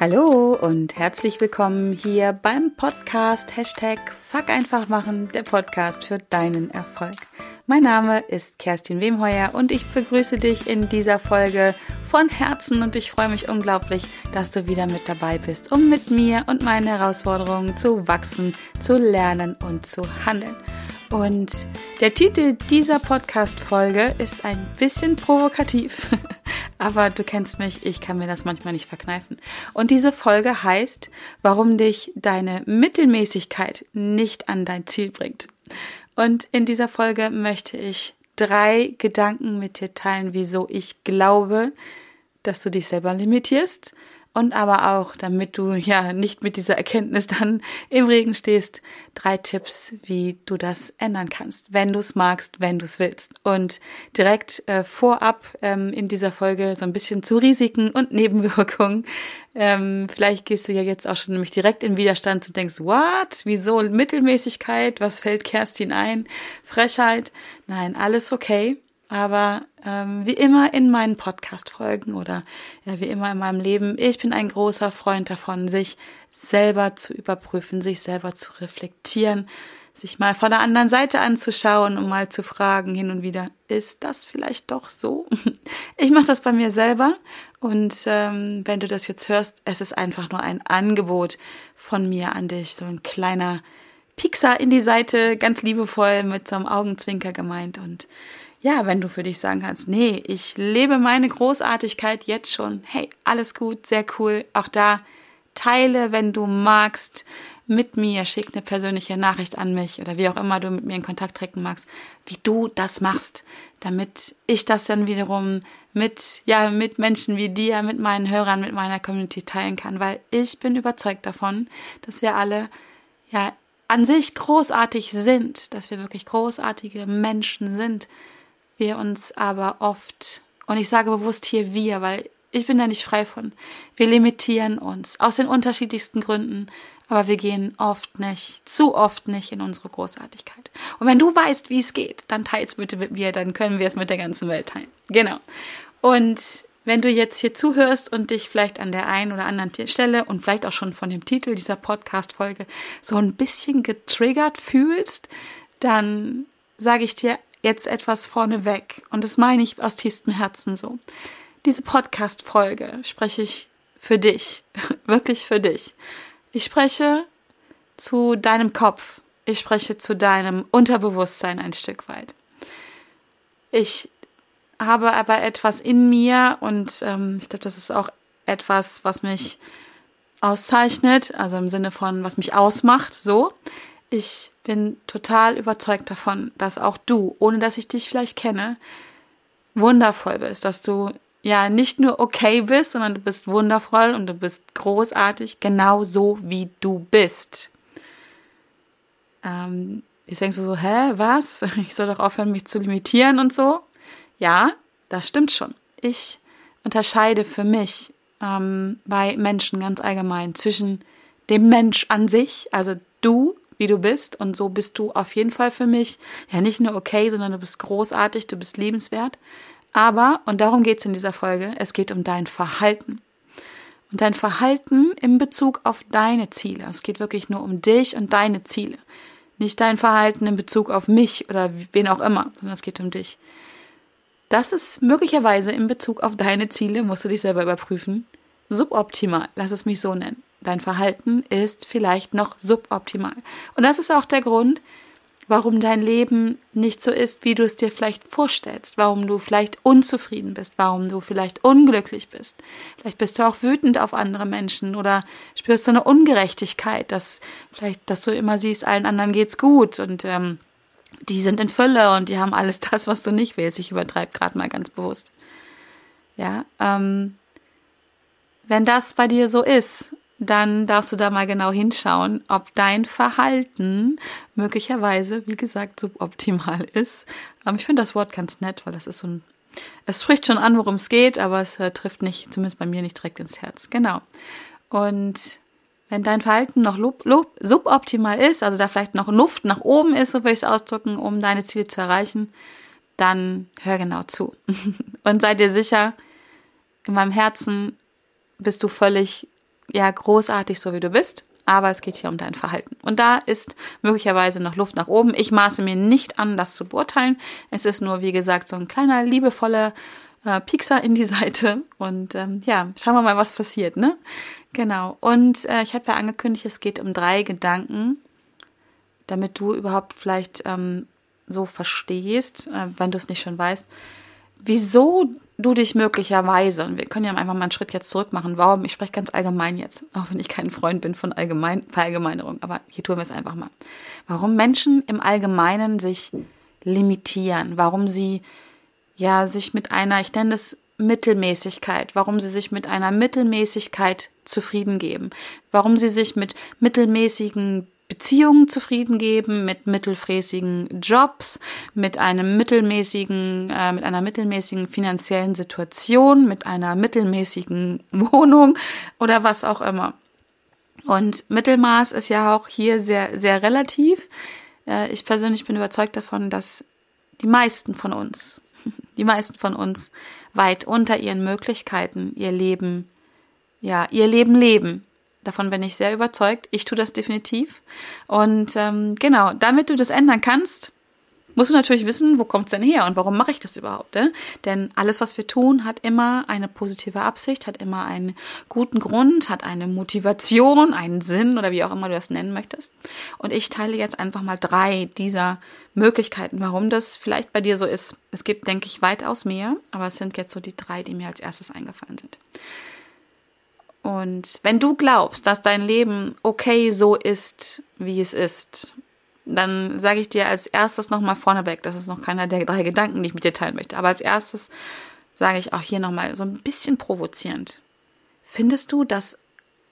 Hallo und herzlich willkommen hier beim Podcast Hashtag Fuck einfach machen, der Podcast für deinen Erfolg. Mein Name ist Kerstin Wemheuer und ich begrüße dich in dieser Folge von Herzen und ich freue mich unglaublich, dass du wieder mit dabei bist, um mit mir und meinen Herausforderungen zu wachsen, zu lernen und zu handeln. Und der Titel dieser Podcast-Folge ist ein bisschen provokativ. Aber du kennst mich, ich kann mir das manchmal nicht verkneifen. Und diese Folge heißt, warum dich deine Mittelmäßigkeit nicht an dein Ziel bringt. Und in dieser Folge möchte ich drei Gedanken mit dir teilen, wieso ich glaube, dass du dich selber limitierst und aber auch, damit du ja nicht mit dieser Erkenntnis dann im Regen stehst, drei Tipps, wie du das ändern kannst, wenn du es magst, wenn du es willst. Und direkt äh, vorab ähm, in dieser Folge so ein bisschen zu Risiken und Nebenwirkungen. Ähm, vielleicht gehst du ja jetzt auch schon nämlich direkt in Widerstand und denkst, what? Wieso Mittelmäßigkeit? Was fällt Kerstin ein? Frechheit? Nein, alles okay. Aber ähm, wie immer in meinen Podcast-Folgen oder ja, wie immer in meinem Leben, ich bin ein großer Freund davon, sich selber zu überprüfen, sich selber zu reflektieren, sich mal von der anderen Seite anzuschauen und mal zu fragen hin und wieder, ist das vielleicht doch so? Ich mache das bei mir selber und ähm, wenn du das jetzt hörst, es ist einfach nur ein Angebot von mir an dich, so ein kleiner Pixar in die Seite, ganz liebevoll mit so einem Augenzwinker gemeint und ja, wenn du für dich sagen kannst, nee, ich lebe meine Großartigkeit jetzt schon. Hey, alles gut, sehr cool. Auch da teile, wenn du magst, mit mir, schick eine persönliche Nachricht an mich oder wie auch immer du mit mir in Kontakt treten magst, wie du das machst, damit ich das dann wiederum mit, ja, mit Menschen wie dir, mit meinen Hörern, mit meiner Community teilen kann, weil ich bin überzeugt davon, dass wir alle, ja, an sich großartig sind, dass wir wirklich großartige Menschen sind, wir uns aber oft, und ich sage bewusst hier wir, weil ich bin da nicht frei von, wir limitieren uns aus den unterschiedlichsten Gründen, aber wir gehen oft nicht, zu oft nicht in unsere Großartigkeit. Und wenn du weißt, wie es geht, dann teils bitte mit mir, dann können wir es mit der ganzen Welt teilen. Genau. Und wenn du jetzt hier zuhörst und dich vielleicht an der einen oder anderen Stelle und vielleicht auch schon von dem Titel dieser Podcast-Folge so ein bisschen getriggert fühlst, dann sage ich dir, jetzt etwas vorneweg. Und das meine ich aus tiefstem Herzen so. Diese Podcast-Folge spreche ich für dich. Wirklich für dich. Ich spreche zu deinem Kopf. Ich spreche zu deinem Unterbewusstsein ein Stück weit. Ich habe aber etwas in mir und ähm, ich glaube, das ist auch etwas, was mich auszeichnet, also im Sinne von, was mich ausmacht, so. Ich bin total überzeugt davon, dass auch du, ohne dass ich dich vielleicht kenne, wundervoll bist, dass du ja nicht nur okay bist, sondern du bist wundervoll und du bist großartig, genau so wie du bist. Ähm, jetzt denkst du so, hä, was? Ich soll doch aufhören, mich zu limitieren und so. Ja, das stimmt schon. Ich unterscheide für mich ähm, bei Menschen ganz allgemein zwischen dem Mensch an sich, also du wie du bist. Und so bist du auf jeden Fall für mich ja nicht nur okay, sondern du bist großartig, du bist liebenswert. Aber, und darum geht es in dieser Folge, es geht um dein Verhalten. Und dein Verhalten in Bezug auf deine Ziele. Es geht wirklich nur um dich und deine Ziele. Nicht dein Verhalten in Bezug auf mich oder wen auch immer, sondern es geht um dich. Das ist möglicherweise in Bezug auf deine Ziele, musst du dich selber überprüfen, suboptimal, lass es mich so nennen. Dein Verhalten ist vielleicht noch suboptimal. Und das ist auch der Grund, warum dein Leben nicht so ist, wie du es dir vielleicht vorstellst, warum du vielleicht unzufrieden bist, warum du vielleicht unglücklich bist. Vielleicht bist du auch wütend auf andere Menschen oder spürst du eine Ungerechtigkeit, dass vielleicht, dass du immer siehst, allen anderen geht's gut und ähm, die sind in Fülle und die haben alles das, was du nicht willst. Ich übertreibe gerade mal ganz bewusst. Ja, ähm, wenn das bei dir so ist, dann darfst du da mal genau hinschauen, ob dein Verhalten möglicherweise, wie gesagt, suboptimal ist. Aber ich finde das Wort ganz nett, weil das ist so ein, es spricht schon an, worum es geht, aber es äh, trifft nicht, zumindest bei mir nicht direkt ins Herz. Genau. Und wenn dein Verhalten noch suboptimal ist, also da vielleicht noch Luft nach oben ist, so will ich es ausdrücken, um deine Ziele zu erreichen, dann hör genau zu. Und sei dir sicher, in meinem Herzen bist du völlig ja großartig, so wie du bist aber es geht hier um dein Verhalten. Und da ist möglicherweise noch Luft nach oben. Ich maße mir nicht an, das zu beurteilen. Es ist nur, wie gesagt, so ein kleiner, liebevoller äh, Piekser in die Seite. Und ähm, ja, schauen wir mal, was passiert, ne? Genau. Und äh, ich habe ja angekündigt, es geht um drei Gedanken, damit du überhaupt vielleicht ähm, so verstehst, äh, wenn du es nicht schon weißt, wieso du dich möglicherweise, und wir können ja einfach mal einen Schritt jetzt zurück machen, warum, ich spreche ganz allgemein jetzt, auch wenn ich kein Freund bin von Allgemein, Verallgemeinerung, aber hier tun wir es einfach mal. Warum Menschen im Allgemeinen sich limitieren, warum sie ja sich mit einer, ich nenne das Mittelmäßigkeit, warum sie sich mit einer Mittelmäßigkeit zufrieden geben, warum sie sich mit mittelmäßigen Beziehungen zufrieden geben, mit mittelfräßigen Jobs, mit einem mittelmäßigen, äh, mit einer mittelmäßigen finanziellen Situation, mit einer mittelmäßigen Wohnung oder was auch immer. Und Mittelmaß ist ja auch hier sehr, sehr relativ. Äh, ich persönlich bin überzeugt davon, dass die meisten von uns, die meisten von uns weit unter ihren Möglichkeiten ihr Leben, ja, ihr Leben leben Davon bin ich sehr überzeugt. Ich tue das definitiv. Und ähm, genau, damit du das ändern kannst, musst du natürlich wissen, wo kommt es denn her und warum mache ich das überhaupt? Ne? Denn alles, was wir tun, hat immer eine positive Absicht, hat immer einen guten Grund, hat eine Motivation, einen Sinn oder wie auch immer du das nennen möchtest. Und ich teile jetzt einfach mal drei dieser Möglichkeiten, warum das vielleicht bei dir so ist. Es gibt, denke ich, weitaus mehr, aber es sind jetzt so die drei, die mir als erstes eingefallen sind. Und wenn du glaubst, dass dein Leben okay so ist, wie es ist, dann sage ich dir als erstes nochmal vorneweg, das ist noch keiner der drei Gedanken, die ich mit dir teilen möchte, aber als erstes sage ich auch hier nochmal so ein bisschen provozierend. Findest du, dass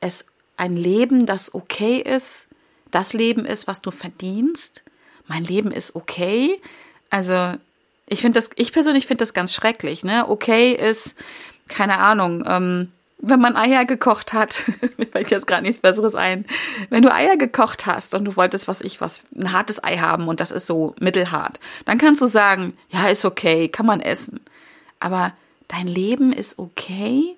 es ein Leben, das okay ist, das Leben ist, was du verdienst? Mein Leben ist okay? Also, ich finde das, ich persönlich finde das ganz schrecklich, ne? Okay ist, keine Ahnung, ähm, wenn man Eier gekocht hat, mir fällt jetzt gerade nichts Besseres ein, wenn du Eier gekocht hast und du wolltest, was ich was, ein hartes Ei haben und das ist so mittelhart, dann kannst du sagen, ja, ist okay, kann man essen. Aber dein Leben ist okay?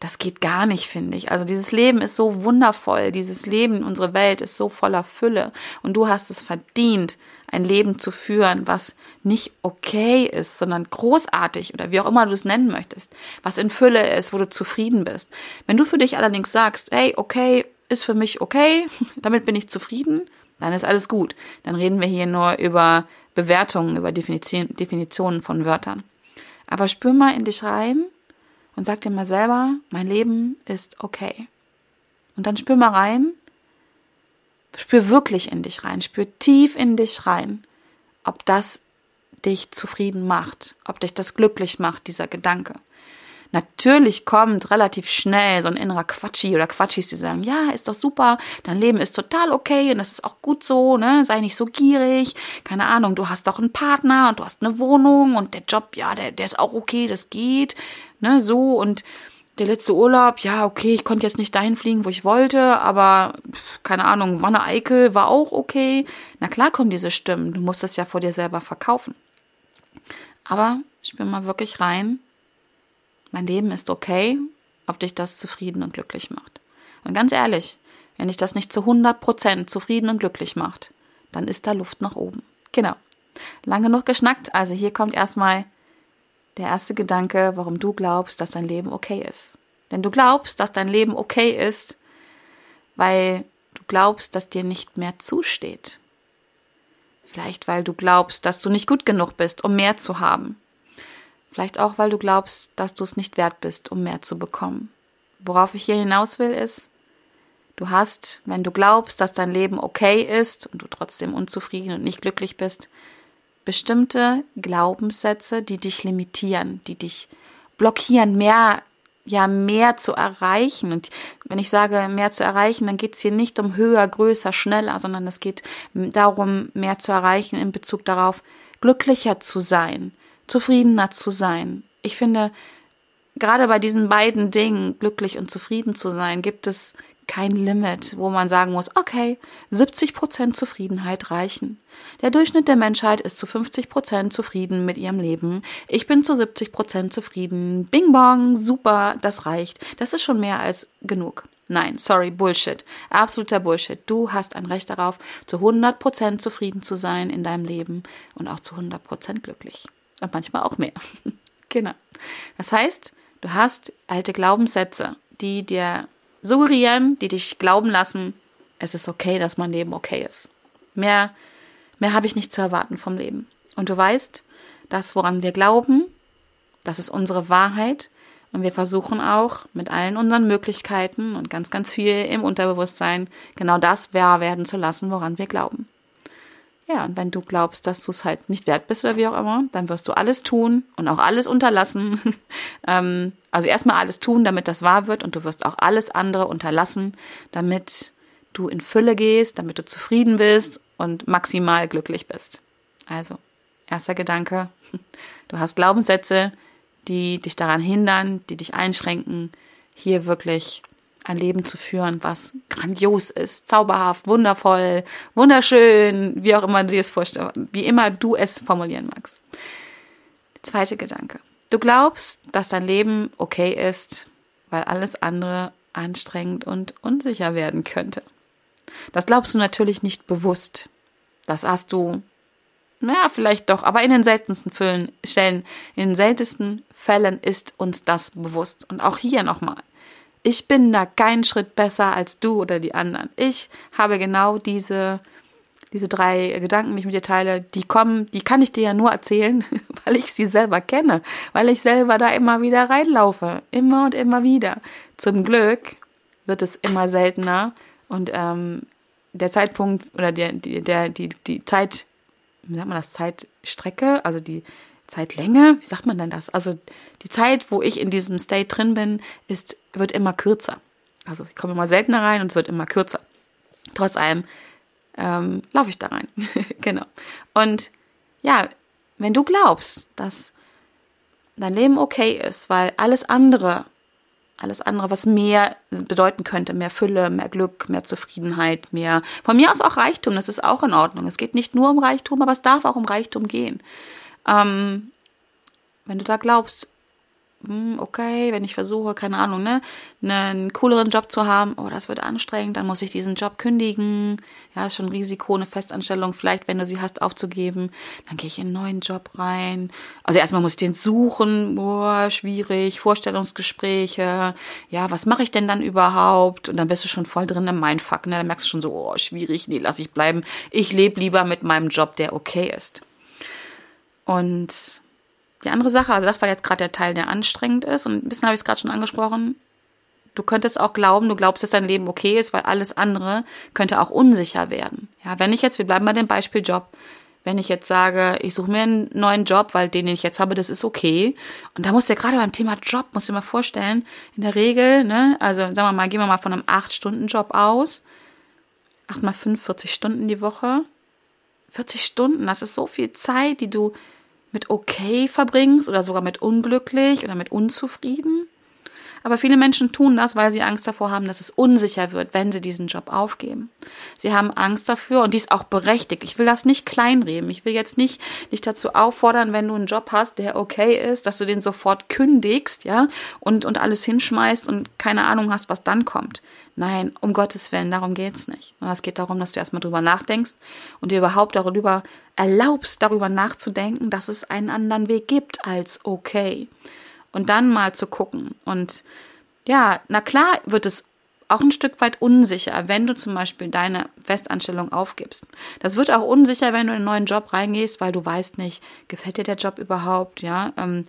Das geht gar nicht, finde ich. Also dieses Leben ist so wundervoll, dieses Leben, unsere Welt ist so voller Fülle und du hast es verdient, ein Leben zu führen, was nicht okay ist, sondern großartig oder wie auch immer du es nennen möchtest, was in Fülle ist, wo du zufrieden bist. Wenn du für dich allerdings sagst, hey, okay, ist für mich okay, damit bin ich zufrieden, dann ist alles gut. Dann reden wir hier nur über Bewertungen, über Definitionen von Wörtern. Aber spür mal in dich rein und sag dir mal selber, mein Leben ist okay. Und dann spür mal rein, Spür wirklich in dich rein, spür tief in dich rein, ob das dich zufrieden macht, ob dich das glücklich macht, dieser Gedanke. Natürlich kommt relativ schnell so ein innerer Quatschi oder Quatschis, die sagen, ja, ist doch super, dein Leben ist total okay und das ist auch gut so, ne? Sei nicht so gierig, keine Ahnung, du hast doch einen Partner und du hast eine Wohnung und der Job, ja, der, der ist auch okay, das geht, ne? So und der letzte Urlaub, ja, okay, ich konnte jetzt nicht dahin fliegen, wo ich wollte, aber keine Ahnung, Wanne Eickel war auch okay. Na klar kommen diese Stimmen, du musst es ja vor dir selber verkaufen. Aber spür mal wirklich rein, mein Leben ist okay, ob dich das zufrieden und glücklich macht. Und ganz ehrlich, wenn dich das nicht zu 100% zufrieden und glücklich macht, dann ist da Luft nach oben. Genau. Lang genug geschnackt, also hier kommt erstmal der erste Gedanke, warum du glaubst, dass dein Leben okay ist. Denn du glaubst, dass dein Leben okay ist, weil du glaubst, dass dir nicht mehr zusteht. Vielleicht weil du glaubst, dass du nicht gut genug bist, um mehr zu haben. Vielleicht auch, weil du glaubst, dass du es nicht wert bist, um mehr zu bekommen. Worauf ich hier hinaus will, ist, du hast, wenn du glaubst, dass dein Leben okay ist und du trotzdem unzufrieden und nicht glücklich bist, bestimmte Glaubenssätze, die dich limitieren, die dich blockieren, mehr ja mehr zu erreichen. Und wenn ich sage mehr zu erreichen, dann geht es hier nicht um höher, größer, schneller, sondern es geht darum, mehr zu erreichen in Bezug darauf, glücklicher zu sein, zufriedener zu sein. Ich finde, gerade bei diesen beiden Dingen, glücklich und zufrieden zu sein, gibt es kein Limit, wo man sagen muss, okay, 70 Prozent Zufriedenheit reichen. Der Durchschnitt der Menschheit ist zu 50 Prozent zufrieden mit ihrem Leben. Ich bin zu 70 Prozent zufrieden. Bing bong, super, das reicht. Das ist schon mehr als genug. Nein, sorry, Bullshit. Absoluter Bullshit. Du hast ein Recht darauf, zu 100% zufrieden zu sein in deinem Leben und auch zu 100% glücklich. Und manchmal auch mehr. genau. Das heißt, du hast alte Glaubenssätze, die dir suggerieren, die dich glauben lassen, es ist okay, dass mein Leben okay ist. Mehr, mehr habe ich nicht zu erwarten vom Leben. Und du weißt, das, woran wir glauben, das ist unsere Wahrheit. Und wir versuchen auch mit allen unseren Möglichkeiten und ganz, ganz viel im Unterbewusstsein genau das wahr werden zu lassen, woran wir glauben. Ja, und wenn du glaubst, dass du es halt nicht wert bist oder wie auch immer, dann wirst du alles tun und auch alles unterlassen. ähm, also erstmal alles tun, damit das wahr wird und du wirst auch alles andere unterlassen, damit du in Fülle gehst, damit du zufrieden bist und maximal glücklich bist. Also, erster Gedanke, du hast Glaubenssätze, die dich daran hindern, die dich einschränken, hier wirklich ein Leben zu führen, was grandios ist, zauberhaft, wundervoll, wunderschön, wie auch immer du dir es vorstellst, wie immer du es formulieren magst. Zweite Gedanke. Du glaubst, dass dein Leben okay ist, weil alles andere anstrengend und unsicher werden könnte. Das glaubst du natürlich nicht bewusst. Das hast du ja, vielleicht doch, aber in den seltensten Fällen, Stellen, in den seltensten Fällen ist uns das bewusst. Und auch hier nochmal. Ich bin da keinen Schritt besser als du oder die anderen. Ich habe genau diese, diese drei Gedanken, die ich mit dir teile, die kommen, die kann ich dir ja nur erzählen, weil ich sie selber kenne, weil ich selber da immer wieder reinlaufe. Immer und immer wieder. Zum Glück wird es immer seltener und ähm, der Zeitpunkt oder der, der, die, die Zeit wie sagt man das, Zeitstrecke, also die Zeitlänge, wie sagt man denn das? Also die Zeit, wo ich in diesem State drin bin, ist, wird immer kürzer. Also ich komme immer seltener rein und es wird immer kürzer. Trotz allem ähm, laufe ich da rein. genau. Und ja, wenn du glaubst, dass dein Leben okay ist, weil alles andere alles andere, was mehr bedeuten könnte, mehr Fülle, mehr Glück, mehr Zufriedenheit, mehr, von mir aus auch Reichtum, das ist auch in Ordnung. Es geht nicht nur um Reichtum, aber es darf auch um Reichtum gehen. Ähm, wenn du da glaubst, hm, okay, wenn ich versuche, keine Ahnung, ne, einen cooleren Job zu haben, oh, das wird anstrengend, dann muss ich diesen Job kündigen. Ja, ist schon ein Risiko, eine Festanstellung, vielleicht, wenn du sie hast, aufzugeben. Dann gehe ich in einen neuen Job rein. Also erstmal muss ich den suchen, boah, schwierig, Vorstellungsgespräche. Ja, was mache ich denn dann überhaupt? Und dann bist du schon voll drin im Mindfuck, ne? Dann merkst du schon so, oh, schwierig, nee, lass ich bleiben. Ich lebe lieber mit meinem Job, der okay ist. Und die andere Sache, also das war jetzt gerade der Teil, der anstrengend ist und ein bisschen habe ich es gerade schon angesprochen. Du könntest auch glauben, du glaubst, dass dein Leben okay ist, weil alles andere könnte auch unsicher werden. Ja, wenn ich jetzt, wir bleiben bei dem Beispiel Job, wenn ich jetzt sage, ich suche mir einen neuen Job, weil den, den ich jetzt habe, das ist okay. Und da musst du ja gerade beim Thema Job, musst du dir mal vorstellen, in der Regel, ne, also sagen wir mal, gehen wir mal von einem 8-Stunden-Job aus. 8 mal 45 Stunden die Woche. 40 Stunden, das ist so viel Zeit, die du mit okay verbringst oder sogar mit unglücklich oder mit unzufrieden. Aber viele Menschen tun das, weil sie Angst davor haben, dass es unsicher wird, wenn sie diesen Job aufgeben. Sie haben Angst dafür und dies auch berechtigt. Ich will das nicht kleinreden. Ich will jetzt nicht dich dazu auffordern, wenn du einen Job hast, der okay ist, dass du den sofort kündigst, ja, und, und alles hinschmeißt und keine Ahnung hast, was dann kommt. Nein, um Gottes Willen, darum geht's nicht. Und es geht darum, dass du erstmal drüber nachdenkst und dir überhaupt darüber erlaubst, darüber nachzudenken, dass es einen anderen Weg gibt als okay. Und dann mal zu gucken. Und ja, na klar wird es auch ein Stück weit unsicher, wenn du zum Beispiel deine Festanstellung aufgibst. Das wird auch unsicher, wenn du in einen neuen Job reingehst, weil du weißt nicht, gefällt dir der Job überhaupt, ja? Ähm,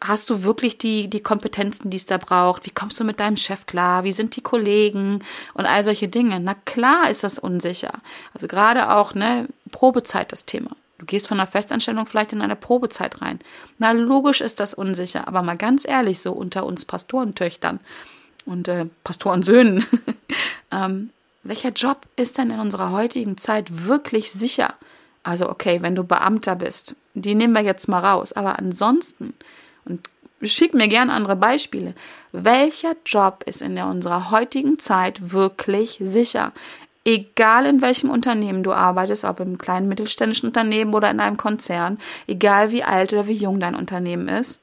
hast du wirklich die, die Kompetenzen, die es da braucht? Wie kommst du mit deinem Chef klar? Wie sind die Kollegen? Und all solche Dinge. Na klar ist das unsicher. Also gerade auch, ne, Probezeit das Thema. Du gehst von einer Festanstellung vielleicht in eine Probezeit rein. Na, logisch ist das unsicher, aber mal ganz ehrlich, so unter uns Pastorentöchtern und äh, Pastorensöhnen, ähm, welcher Job ist denn in unserer heutigen Zeit wirklich sicher? Also okay, wenn du Beamter bist, die nehmen wir jetzt mal raus. Aber ansonsten, und schick mir gerne andere Beispiele, welcher Job ist in der, unserer heutigen Zeit wirklich sicher? Egal in welchem Unternehmen du arbeitest, ob im kleinen mittelständischen Unternehmen oder in einem Konzern, egal wie alt oder wie jung dein Unternehmen ist,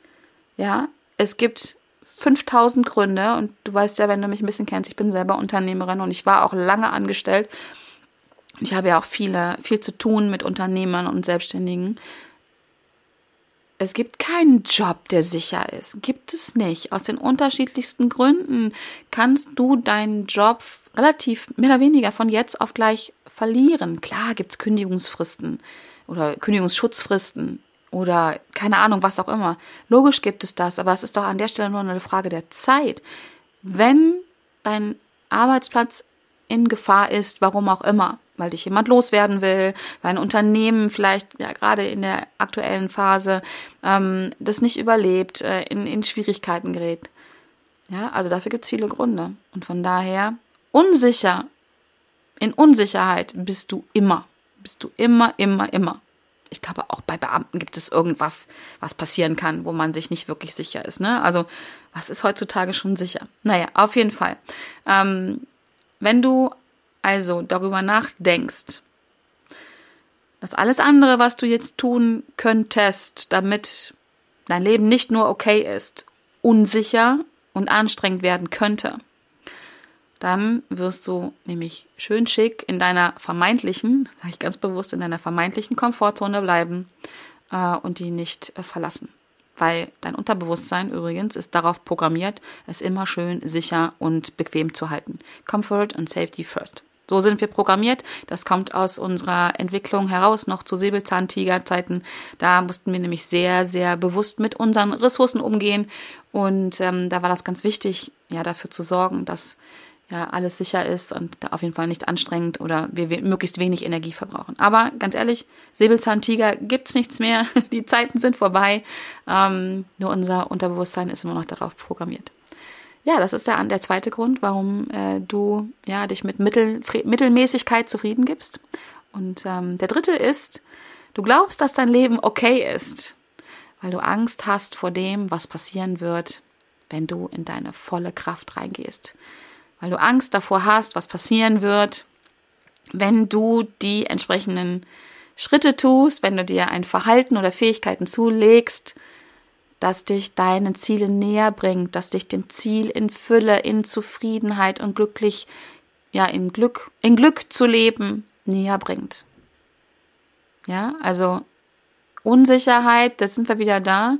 ja, es gibt 5000 Gründe und du weißt ja, wenn du mich ein bisschen kennst, ich bin selber Unternehmerin und ich war auch lange angestellt. Ich habe ja auch viele, viel zu tun mit Unternehmern und Selbstständigen. Es gibt keinen Job, der sicher ist. Gibt es nicht. Aus den unterschiedlichsten Gründen kannst du deinen Job relativ mehr oder weniger von jetzt auf gleich verlieren. Klar gibt es Kündigungsfristen oder Kündigungsschutzfristen oder keine Ahnung, was auch immer. Logisch gibt es das, aber es ist doch an der Stelle nur eine Frage der Zeit. Wenn dein Arbeitsplatz in Gefahr ist, warum auch immer, weil dich jemand loswerden will, weil ein Unternehmen vielleicht ja gerade in der aktuellen Phase ähm, das nicht überlebt, äh, in, in Schwierigkeiten gerät. Ja, also dafür gibt es viele Gründe. Und von daher, unsicher, in Unsicherheit bist du immer. Bist du immer, immer, immer ich glaube, auch bei Beamten gibt es irgendwas, was passieren kann, wo man sich nicht wirklich sicher ist. Ne? Also, was ist heutzutage schon sicher? Naja, auf jeden Fall. Ähm, wenn du also darüber nachdenkst, dass alles andere, was du jetzt tun könntest, damit dein Leben nicht nur okay ist, unsicher und anstrengend werden könnte, dann wirst du nämlich schön schick in deiner vermeintlichen, sage ich ganz bewusst, in deiner vermeintlichen Komfortzone bleiben äh, und die nicht äh, verlassen. Weil dein Unterbewusstsein übrigens ist darauf programmiert, es immer schön sicher und bequem zu halten. Comfort and Safety first. So sind wir programmiert. Das kommt aus unserer Entwicklung heraus, noch zu Säbelzahntigerzeiten. Da mussten wir nämlich sehr, sehr bewusst mit unseren Ressourcen umgehen. Und ähm, da war das ganz wichtig, ja, dafür zu sorgen, dass ja, alles sicher ist und auf jeden Fall nicht anstrengend oder wir möglichst wenig Energie verbrauchen. Aber ganz ehrlich, Säbelzahntiger gibt's nichts mehr. Die Zeiten sind vorbei. Ähm, nur unser Unterbewusstsein ist immer noch darauf programmiert. Ja, das ist der, der zweite Grund, warum äh, du ja, dich mit Mittel, Mittelmäßigkeit zufrieden gibst. Und ähm, der dritte ist, du glaubst, dass dein Leben okay ist, weil du Angst hast vor dem, was passieren wird, wenn du in deine volle Kraft reingehst weil du Angst davor hast, was passieren wird, wenn du die entsprechenden Schritte tust, wenn du dir ein Verhalten oder Fähigkeiten zulegst, das dich deinen Zielen näher bringt, das dich dem Ziel in Fülle, in Zufriedenheit und glücklich, ja, in Glück, in Glück zu leben näher bringt. Ja, also Unsicherheit, da sind wir wieder da.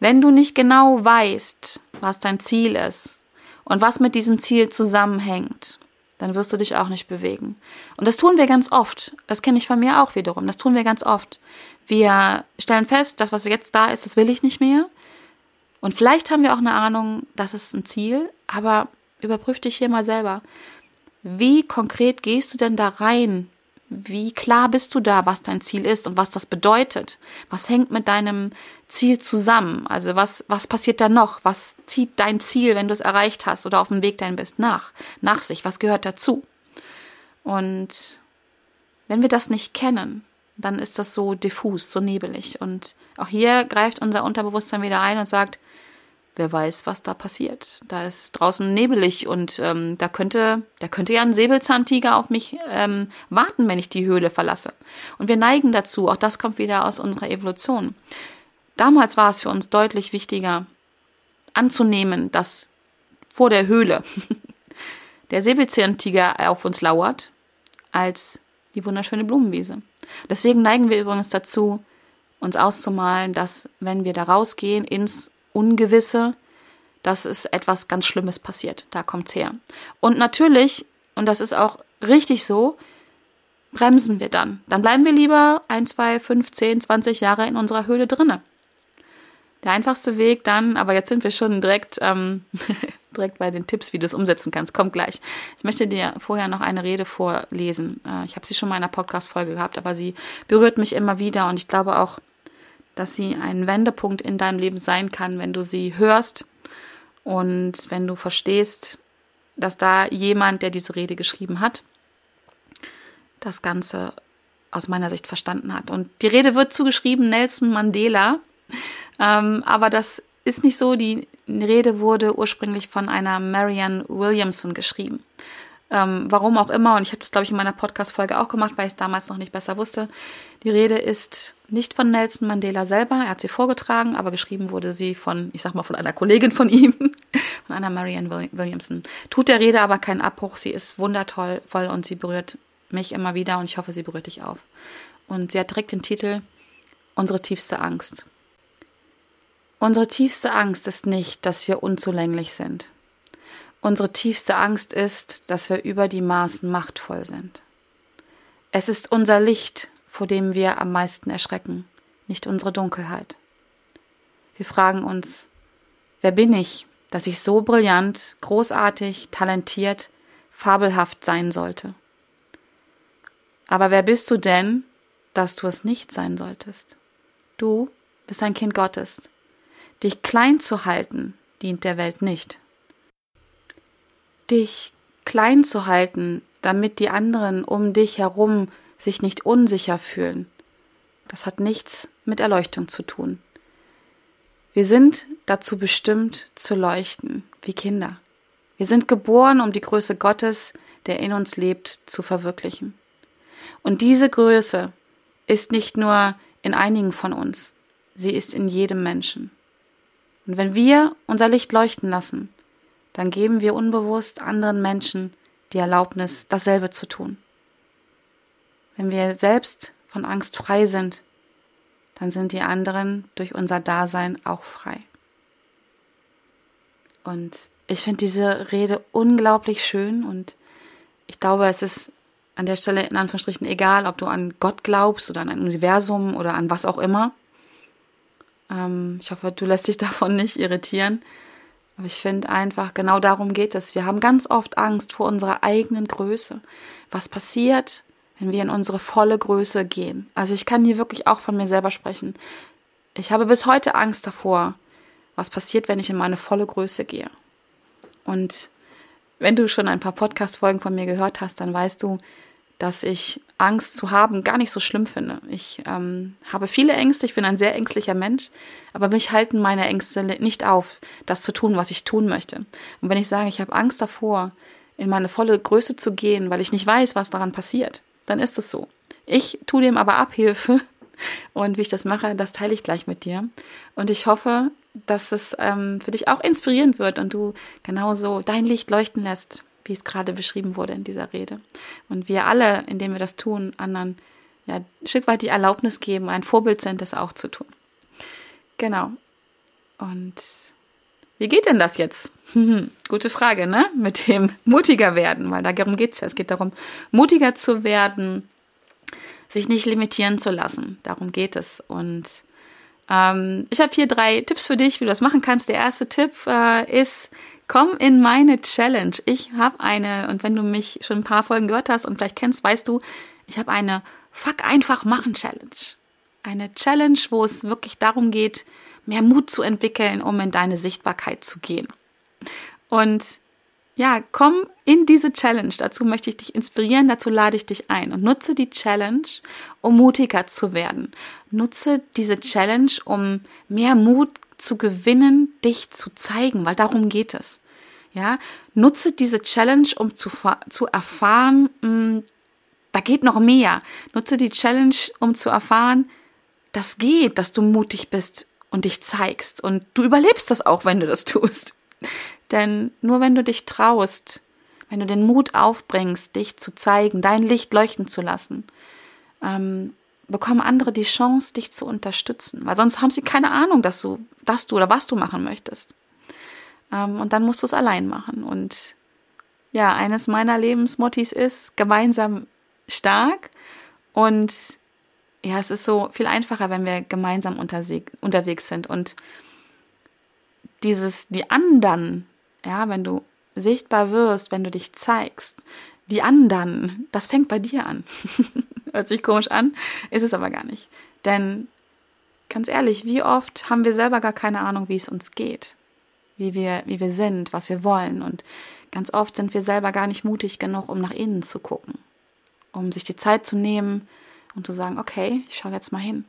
Wenn du nicht genau weißt, was dein Ziel ist, und was mit diesem Ziel zusammenhängt, dann wirst du dich auch nicht bewegen. Und das tun wir ganz oft. Das kenne ich von mir auch wiederum. Das tun wir ganz oft. Wir stellen fest, das, was jetzt da ist, das will ich nicht mehr. Und vielleicht haben wir auch eine Ahnung, das ist ein Ziel, aber überprüf dich hier mal selber. Wie konkret gehst du denn da rein wie klar bist du da, was dein Ziel ist und was das bedeutet? Was hängt mit deinem Ziel zusammen? Also was, was passiert da noch? Was zieht dein Ziel, wenn du es erreicht hast oder auf dem Weg dahin bist, nach, nach sich? Was gehört dazu? Und wenn wir das nicht kennen, dann ist das so diffus, so nebelig. Und auch hier greift unser Unterbewusstsein wieder ein und sagt, wer weiß, was da passiert. Da ist draußen nebelig und ähm, da könnte, da könnte ja ein Säbelzahntiger auf mich ähm, warten, wenn ich die Höhle verlasse. Und wir neigen dazu, auch das kommt wieder aus unserer Evolution. Damals war es für uns deutlich wichtiger anzunehmen, dass vor der Höhle der Säbelzahntiger auf uns lauert, als die wunderschöne Blumenwiese. Deswegen neigen wir übrigens dazu, uns auszumalen, dass wenn wir da rausgehen ins Ungewisse, dass es etwas ganz Schlimmes passiert. Da kommt's her. Und natürlich, und das ist auch richtig so, bremsen wir dann. Dann bleiben wir lieber ein, zwei, fünf, zehn, zwanzig Jahre in unserer Höhle drinne. Der einfachste Weg dann, aber jetzt sind wir schon direkt, ähm, direkt bei den Tipps, wie du es umsetzen kannst. Kommt gleich. Ich möchte dir vorher noch eine Rede vorlesen. Äh, ich habe sie schon mal in einer Podcast-Folge gehabt, aber sie berührt mich immer wieder und ich glaube auch, dass sie ein Wendepunkt in deinem Leben sein kann, wenn du sie hörst und wenn du verstehst, dass da jemand, der diese Rede geschrieben hat, das Ganze aus meiner Sicht verstanden hat. Und die Rede wird zugeschrieben Nelson Mandela, ähm, aber das ist nicht so. Die Rede wurde ursprünglich von einer Marianne Williamson geschrieben. Ähm, warum auch immer, und ich habe das, glaube ich, in meiner Podcast-Folge auch gemacht, weil ich es damals noch nicht besser wusste. Die Rede ist nicht von Nelson Mandela selber, er hat sie vorgetragen, aber geschrieben wurde sie von, ich sag mal, von einer Kollegin von ihm, von einer Marianne Williamson. Tut der Rede aber keinen Abbruch, sie ist wundertoll voll und sie berührt mich immer wieder und ich hoffe, sie berührt dich auf. Und sie hat direkt den Titel Unsere tiefste Angst. Unsere tiefste Angst ist nicht, dass wir unzulänglich sind. Unsere tiefste Angst ist, dass wir über die Maßen machtvoll sind. Es ist unser Licht, vor dem wir am meisten erschrecken, nicht unsere Dunkelheit. Wir fragen uns, wer bin ich, dass ich so brillant, großartig, talentiert, fabelhaft sein sollte? Aber wer bist du denn, dass du es nicht sein solltest? Du bist ein Kind Gottes. Dich klein zu halten, dient der Welt nicht. Dich klein zu halten, damit die anderen um dich herum sich nicht unsicher fühlen, das hat nichts mit Erleuchtung zu tun. Wir sind dazu bestimmt zu leuchten, wie Kinder. Wir sind geboren, um die Größe Gottes, der in uns lebt, zu verwirklichen. Und diese Größe ist nicht nur in einigen von uns, sie ist in jedem Menschen. Und wenn wir unser Licht leuchten lassen, dann geben wir unbewusst anderen Menschen die Erlaubnis, dasselbe zu tun. Wenn wir selbst von Angst frei sind, dann sind die anderen durch unser Dasein auch frei. Und ich finde diese Rede unglaublich schön und ich glaube, es ist an der Stelle in Anführungsstrichen egal, ob du an Gott glaubst oder an ein Universum oder an was auch immer. Ähm, ich hoffe, du lässt dich davon nicht irritieren. Aber ich finde einfach, genau darum geht es. Wir haben ganz oft Angst vor unserer eigenen Größe. Was passiert, wenn wir in unsere volle Größe gehen? Also ich kann hier wirklich auch von mir selber sprechen. Ich habe bis heute Angst davor, was passiert, wenn ich in meine volle Größe gehe. Und wenn du schon ein paar Podcast-Folgen von mir gehört hast, dann weißt du, dass ich Angst zu haben gar nicht so schlimm finde. Ich ähm, habe viele Ängste, ich bin ein sehr ängstlicher Mensch, aber mich halten meine Ängste nicht auf, das zu tun, was ich tun möchte. Und wenn ich sage, ich habe Angst davor, in meine volle Größe zu gehen, weil ich nicht weiß, was daran passiert, dann ist es so. Ich tue dem aber Abhilfe und wie ich das mache, das teile ich gleich mit dir. Und ich hoffe, dass es ähm, für dich auch inspirierend wird und du genauso dein Licht leuchten lässt wie es gerade beschrieben wurde in dieser Rede. Und wir alle, indem wir das tun, anderen ja, ein Stück weit die Erlaubnis geben, ein Vorbild sind, das auch zu tun. Genau. Und wie geht denn das jetzt? Gute Frage, ne? Mit dem mutiger werden, weil darum geht es ja. Es geht darum, mutiger zu werden, sich nicht limitieren zu lassen. Darum geht es. Und ähm, ich habe hier drei Tipps für dich, wie du das machen kannst. Der erste Tipp äh, ist, Komm in meine Challenge. Ich habe eine, und wenn du mich schon ein paar Folgen gehört hast und vielleicht kennst, weißt du, ich habe eine Fuck einfach machen Challenge. Eine Challenge, wo es wirklich darum geht, mehr Mut zu entwickeln, um in deine Sichtbarkeit zu gehen. Und ja, komm in diese Challenge. Dazu möchte ich dich inspirieren, dazu lade ich dich ein und nutze die Challenge, um mutiger zu werden. Nutze diese Challenge, um mehr Mut zu gewinnen, dich zu zeigen, weil darum geht es. Ja, nutze diese Challenge, um zu, zu erfahren, mh, hm, da geht noch mehr. Nutze die Challenge, um zu erfahren, das geht, dass du mutig bist und dich zeigst. Und du überlebst das auch, wenn du das tust. Denn nur wenn du dich traust, wenn du den Mut aufbringst, dich zu zeigen, dein Licht leuchten zu lassen, ähm, bekommen andere die Chance, dich zu unterstützen. Weil sonst haben sie keine Ahnung, dass du, dass du oder was du machen möchtest. Ähm, und dann musst du es allein machen. Und ja, eines meiner Lebensmottis ist gemeinsam stark. Und ja, es ist so viel einfacher, wenn wir gemeinsam unterwegs sind. Und dieses, die anderen, ja, wenn du sichtbar wirst, wenn du dich zeigst, die anderen, das fängt bei dir an. Hört sich komisch an, ist es aber gar nicht. Denn ganz ehrlich, wie oft haben wir selber gar keine Ahnung, wie es uns geht, wie wir, wie wir sind, was wir wollen. Und ganz oft sind wir selber gar nicht mutig genug, um nach innen zu gucken, um sich die Zeit zu nehmen und zu sagen, okay, ich schaue jetzt mal hin.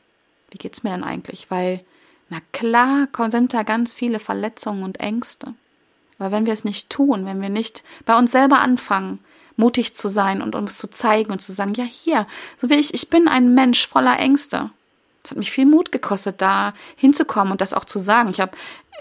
Wie geht's mir denn eigentlich? Weil, na klar, sind da ganz viele Verletzungen und Ängste. Aber wenn wir es nicht tun, wenn wir nicht bei uns selber anfangen, mutig zu sein und es zu zeigen und zu sagen, ja hier, so wie ich, ich bin ein Mensch voller Ängste. Es hat mich viel Mut gekostet, da hinzukommen und das auch zu sagen. Ich habe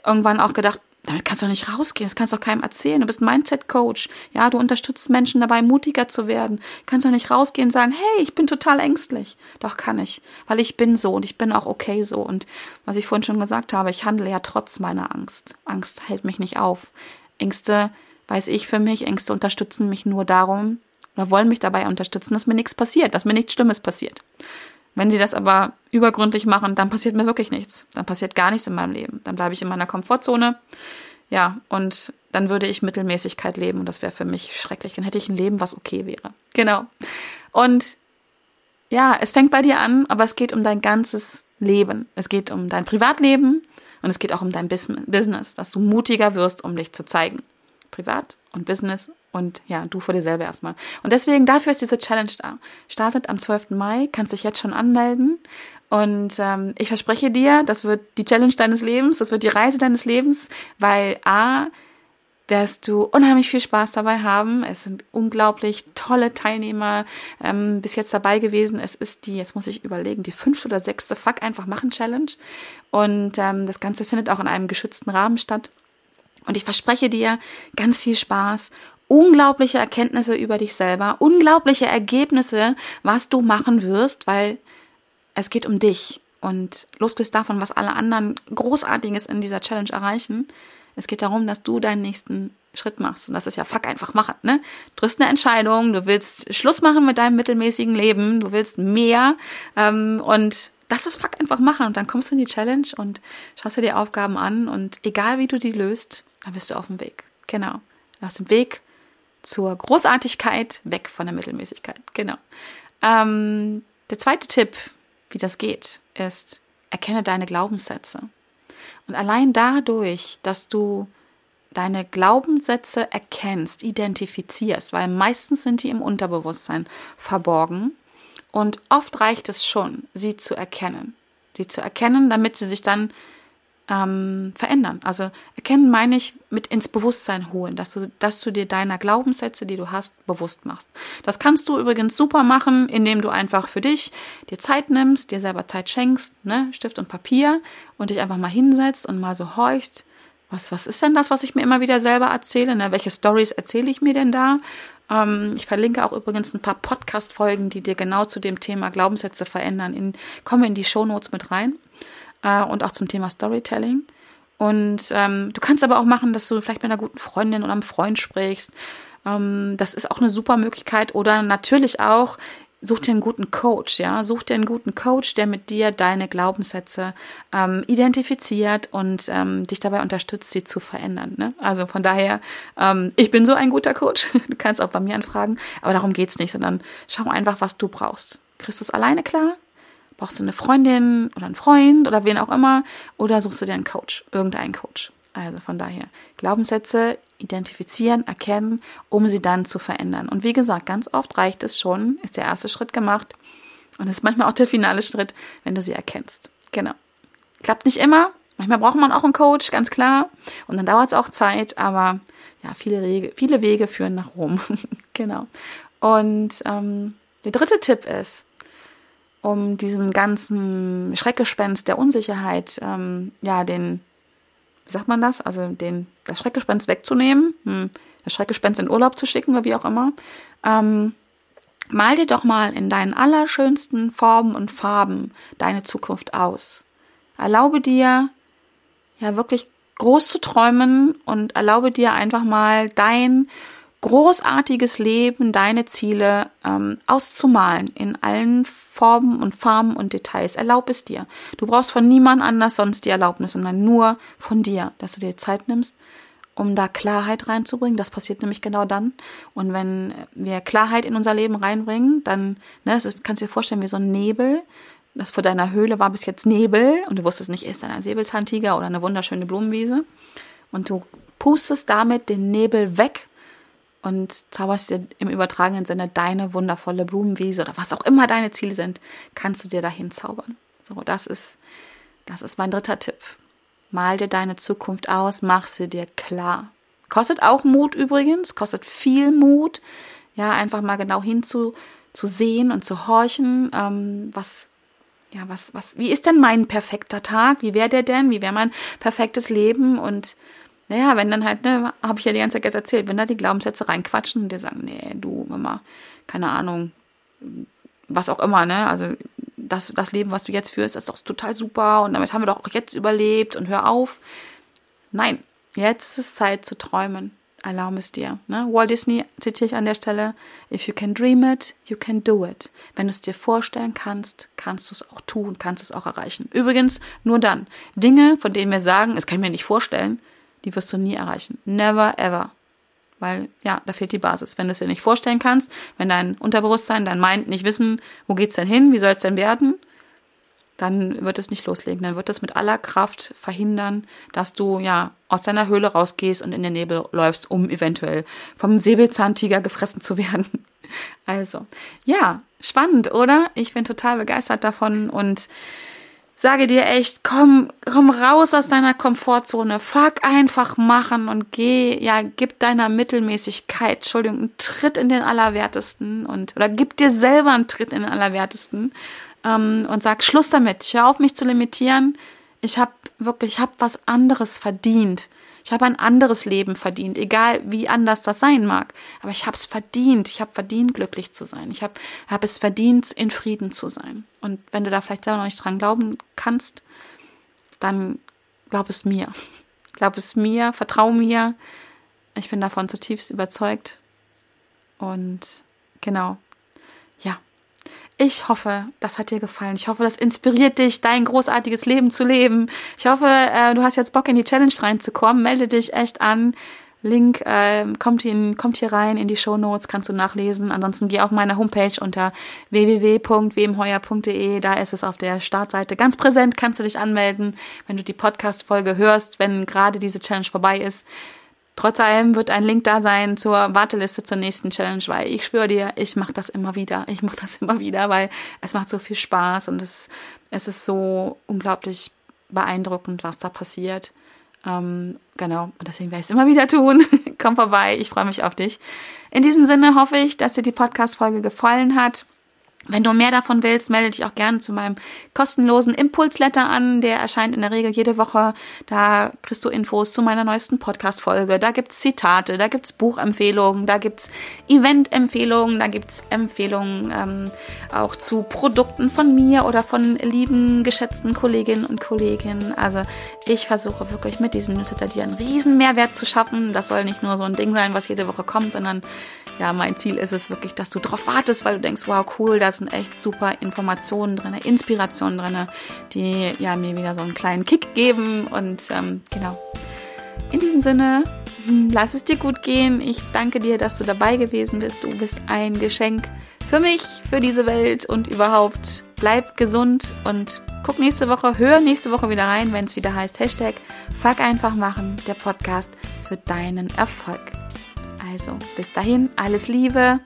irgendwann auch gedacht, damit kannst du doch nicht rausgehen, das kannst du doch keinem erzählen. Du bist Mindset-Coach. Ja, du unterstützt Menschen dabei, mutiger zu werden. Du kannst doch nicht rausgehen und sagen, hey, ich bin total ängstlich. Doch kann ich, weil ich bin so und ich bin auch okay so. Und was ich vorhin schon gesagt habe, ich handle ja trotz meiner Angst. Angst hält mich nicht auf. Ängste, weiß ich für mich, Ängste unterstützen mich nur darum oder wollen mich dabei unterstützen, dass mir nichts passiert, dass mir nichts Schlimmes passiert. Wenn sie das aber übergründlich machen, dann passiert mir wirklich nichts. Dann passiert gar nichts in meinem Leben. Dann bleibe ich in meiner Komfortzone. Ja, und dann würde ich Mittelmäßigkeit leben und das wäre für mich schrecklich. Dann hätte ich ein Leben, was okay wäre. Genau. Und ja, es fängt bei dir an, aber es geht um dein ganzes Leben. Es geht um dein Privatleben und es geht auch um dein Business, dass du mutiger wirst, um dich zu zeigen. Privat und Business und ja, du vor dir selber erstmal. Und deswegen, dafür ist diese Challenge da. Startet am 12. Mai, kannst dich jetzt schon anmelden. Und ähm, ich verspreche dir, das wird die Challenge deines Lebens, das wird die Reise deines Lebens, weil A, wirst du unheimlich viel Spaß dabei haben. Es sind unglaublich tolle Teilnehmer ähm, bis jetzt dabei gewesen. Es ist die, jetzt muss ich überlegen, die fünfte oder sechste Fuck einfach machen Challenge. Und ähm, das Ganze findet auch in einem geschützten Rahmen statt. Und ich verspreche dir ganz viel Spaß unglaubliche Erkenntnisse über dich selber, unglaubliche Ergebnisse, was du machen wirst, weil es geht um dich. Und losgelöst davon, was alle anderen Großartiges in dieser Challenge erreichen, es geht darum, dass du deinen nächsten Schritt machst. Und das ist ja fuck einfach machen, ne? Du triffst eine Entscheidung, du willst Schluss machen mit deinem mittelmäßigen Leben, du willst mehr ähm, und das ist fuck einfach machen. Und dann kommst du in die Challenge und schaust dir die Aufgaben an und egal wie du die löst, dann bist du auf dem Weg. Genau. Auf dem Weg zur Großartigkeit, weg von der Mittelmäßigkeit. Genau. Ähm, der zweite Tipp, wie das geht, ist, erkenne deine Glaubenssätze. Und allein dadurch, dass du deine Glaubenssätze erkennst, identifizierst, weil meistens sind die im Unterbewusstsein verborgen und oft reicht es schon, sie zu erkennen. Sie zu erkennen, damit sie sich dann ähm, verändern. Also erkennen meine ich mit ins Bewusstsein holen, dass du, dass du dir deiner Glaubenssätze, die du hast, bewusst machst. Das kannst du übrigens super machen, indem du einfach für dich dir Zeit nimmst, dir selber Zeit schenkst, ne, Stift und Papier und dich einfach mal hinsetzt und mal so horchst, was, was ist denn das, was ich mir immer wieder selber erzähle? Ne? Welche Stories erzähle ich mir denn da? Ähm, ich verlinke auch übrigens ein paar Podcast-Folgen, die dir genau zu dem Thema Glaubenssätze verändern. In, komme in die Shownotes mit rein äh, und auch zum Thema Storytelling. Und ähm, du kannst aber auch machen, dass du vielleicht mit einer guten Freundin oder einem Freund sprichst. Ähm, das ist auch eine super Möglichkeit. Oder natürlich auch, such dir einen guten Coach, ja, such dir einen guten Coach, der mit dir deine Glaubenssätze ähm, identifiziert und ähm, dich dabei unterstützt, sie zu verändern. Ne? Also von daher, ähm, ich bin so ein guter Coach. Du kannst auch bei mir anfragen, aber darum geht's nicht, sondern schau einfach, was du brauchst. Es alleine klar? Brauchst du eine Freundin oder einen Freund oder wen auch immer? Oder suchst du dir einen Coach, irgendeinen Coach? Also von daher, Glaubenssätze identifizieren, erkennen, um sie dann zu verändern. Und wie gesagt, ganz oft reicht es schon, ist der erste Schritt gemacht und ist manchmal auch der finale Schritt, wenn du sie erkennst. Genau. Klappt nicht immer. Manchmal braucht man auch einen Coach, ganz klar. Und dann dauert es auch Zeit, aber ja, viele, Wege, viele Wege führen nach Rom. genau. Und ähm, der dritte Tipp ist, um diesem ganzen Schreckgespenst der Unsicherheit, ähm, ja, den, wie sagt man das? Also den, das Schreckgespenst wegzunehmen, hm, das Schreckgespenst in Urlaub zu schicken oder wie auch immer. Ähm, mal dir doch mal in deinen allerschönsten Formen und Farben deine Zukunft aus. Erlaube dir, ja, wirklich groß zu träumen und erlaube dir einfach mal dein großartiges Leben, deine Ziele ähm, auszumalen in allen Formen und Farben und Details. Erlaub es dir. Du brauchst von niemand anders sonst die Erlaubnis, sondern nur von dir, dass du dir Zeit nimmst, um da Klarheit reinzubringen. Das passiert nämlich genau dann. Und wenn wir Klarheit in unser Leben reinbringen, dann, ne, das ist, kannst du dir vorstellen, wie so ein Nebel. Das vor deiner Höhle war bis jetzt Nebel und du wusstest nicht, ist da ein Säbelzahntiger oder eine wunderschöne Blumenwiese. Und du pustest damit den Nebel weg und zauberst dir im übertragenen Sinne deine wundervolle Blumenwiese oder was auch immer deine Ziele sind, kannst du dir dahin zaubern. So, das ist, das ist mein dritter Tipp. Mal dir deine Zukunft aus, mach sie dir klar. Kostet auch Mut übrigens, kostet viel Mut. Ja, einfach mal genau hinzu zu sehen und zu horchen, ähm, was, ja, was, was, wie ist denn mein perfekter Tag? Wie wäre der denn? Wie wäre mein perfektes Leben? Und naja, wenn dann halt, ne, habe ich ja die ganze Zeit jetzt erzählt, wenn da die Glaubenssätze reinquatschen und dir sagen, nee, du, Mama, keine Ahnung, was auch immer, ne? Also das, das Leben, was du jetzt führst, ist doch total super und damit haben wir doch auch jetzt überlebt und hör auf. Nein, jetzt ist es Zeit zu träumen. Erlaube es dir. Ne? Walt Disney zitiere ich an der Stelle: If you can dream it, you can do it. Wenn du es dir vorstellen kannst, kannst du es auch tun, kannst du es auch erreichen. Übrigens, nur dann. Dinge, von denen wir sagen, es kann ich mir nicht vorstellen, die wirst du nie erreichen. Never ever. Weil, ja, da fehlt die Basis. Wenn du es dir nicht vorstellen kannst, wenn dein Unterbewusstsein, dein Mind nicht wissen, wo geht's denn hin, wie soll es denn werden, dann wird es nicht loslegen. Dann wird es mit aller Kraft verhindern, dass du ja aus deiner Höhle rausgehst und in den Nebel läufst, um eventuell vom Säbelzahntiger gefressen zu werden. Also, ja, spannend, oder? Ich bin total begeistert davon und sage dir echt, komm, komm raus aus deiner Komfortzone, fuck einfach machen und geh, ja, gib deiner Mittelmäßigkeit, Entschuldigung, einen Tritt in den Allerwertesten und, oder gib dir selber einen Tritt in den Allerwertesten ähm, und sag Schluss damit. Ich höre auf, mich zu limitieren. Ich habe wirklich, ich habe was anderes verdient. Ich habe ein anderes Leben verdient, egal wie anders das sein mag. Aber ich habe es verdient. Ich habe verdient, glücklich zu sein. Ich habe hab es verdient, in Frieden zu sein. Und wenn du da vielleicht selber noch nicht dran glauben kannst, dann glaub es mir. Glaub es mir, vertrau mir. Ich bin davon zutiefst überzeugt. Und genau, ja, ich hoffe, das hat dir gefallen. Ich hoffe, das inspiriert dich, dein großartiges Leben zu leben. Ich hoffe, äh, du hast jetzt Bock in die Challenge reinzukommen. Melde dich echt an. Link äh, kommt, in, kommt hier rein in die Show Notes, kannst du nachlesen. Ansonsten geh auf meine Homepage unter www.wemheuer.de. Da ist es auf der Startseite ganz präsent. Kannst du dich anmelden, wenn du die Podcast-Folge hörst, wenn gerade diese Challenge vorbei ist. Trotz allem wird ein Link da sein zur Warteliste zur nächsten Challenge, weil ich schwöre dir, ich mache das immer wieder. Ich mache das immer wieder, weil es macht so viel Spaß und es, es ist so unglaublich beeindruckend, was da passiert. Ähm, genau, und deswegen werde ich es immer wieder tun. Komm vorbei, ich freue mich auf dich. In diesem Sinne hoffe ich, dass dir die Podcast-Folge gefallen hat. Wenn du mehr davon willst, melde dich auch gerne zu meinem kostenlosen Impulsletter an. Der erscheint in der Regel jede Woche. Da kriegst du Infos zu meiner neuesten Podcast-Folge. Da gibt's Zitate, da gibt's Buchempfehlungen, da gibt's Event-Empfehlungen, da gibt's Empfehlungen ähm, auch zu Produkten von mir oder von lieben, geschätzten Kolleginnen und Kollegen. Also ich versuche wirklich mit diesem Newsletter dir einen riesen Mehrwert zu schaffen. Das soll nicht nur so ein Ding sein, was jede Woche kommt, sondern ja, mein Ziel ist es wirklich, dass du drauf wartest, weil du denkst, wow, cool, sind echt super Informationen drin, Inspirationen drin, die ja mir wieder so einen kleinen Kick geben. Und ähm, genau. In diesem Sinne, hm, lass es dir gut gehen. Ich danke dir, dass du dabei gewesen bist. Du bist ein Geschenk für mich, für diese Welt und überhaupt. Bleib gesund und guck nächste Woche, hör nächste Woche wieder rein, wenn es wieder heißt Hashtag Fuck einfach machen, der Podcast für deinen Erfolg. Also, bis dahin, alles Liebe.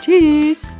Tschüss.